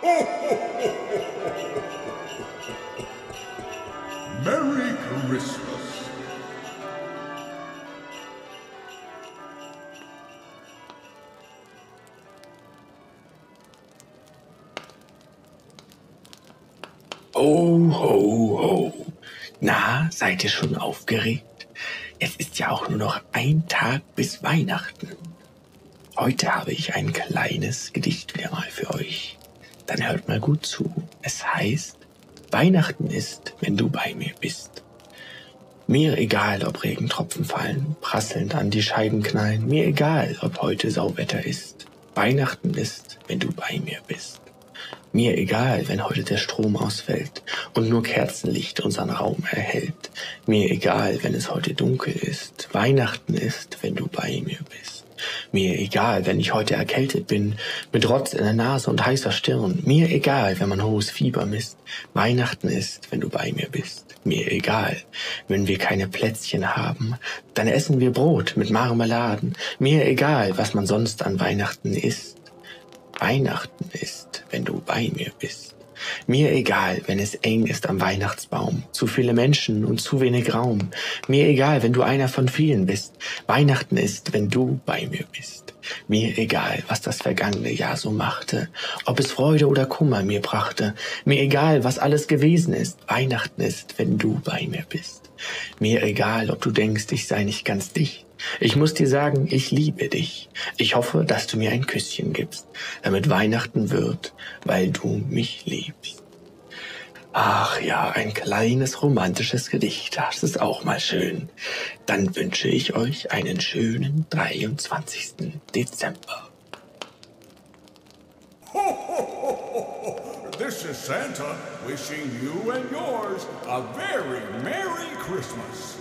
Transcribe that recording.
Merry Christmas. Ho, ho, ho. Na, seid ihr schon aufgeregt? Es ist ja auch nur noch ein Tag bis Weihnachten. Heute habe ich ein kleines Gedicht wieder mal für euch. Dann hört mal gut zu. Es heißt, Weihnachten ist, wenn du bei mir bist. Mir egal, ob Regentropfen fallen, prasselnd an die Scheiben knallen. Mir egal, ob heute Sauwetter ist. Weihnachten ist, wenn du bei mir bist. Mir egal, wenn heute der Strom ausfällt und nur Kerzenlicht unseren Raum erhellt. Mir egal, wenn es heute dunkel ist. Weihnachten ist, wenn du bei mir bist. Mir egal, wenn ich heute erkältet bin, mit Rotz in der Nase und heißer Stirn. Mir egal, wenn man hohes Fieber misst. Weihnachten ist, wenn du bei mir bist. Mir egal, wenn wir keine Plätzchen haben, dann essen wir Brot mit Marmeladen. Mir egal, was man sonst an Weihnachten isst. Weihnachten ist, wenn du bei mir bist. Mir egal, wenn es eng ist am Weihnachtsbaum, zu viele Menschen und zu wenig Raum. Mir egal, wenn du einer von vielen bist. Weihnachten ist, wenn du bei mir bist. Mir egal, was das vergangene Jahr so machte, ob es Freude oder Kummer mir brachte. Mir egal, was alles gewesen ist. Weihnachten ist, wenn du bei mir bist. Mir egal, ob du denkst, ich sei nicht ganz dicht. Ich muss dir sagen, ich liebe dich. Ich hoffe, dass du mir ein Küsschen gibst, damit Weihnachten wird, weil du mich liebst. Ach ja, ein kleines romantisches Gedicht, das ist auch mal schön. Dann wünsche ich euch einen schönen 23. Dezember. This is Santa wishing you and yours a very Merry Christmas.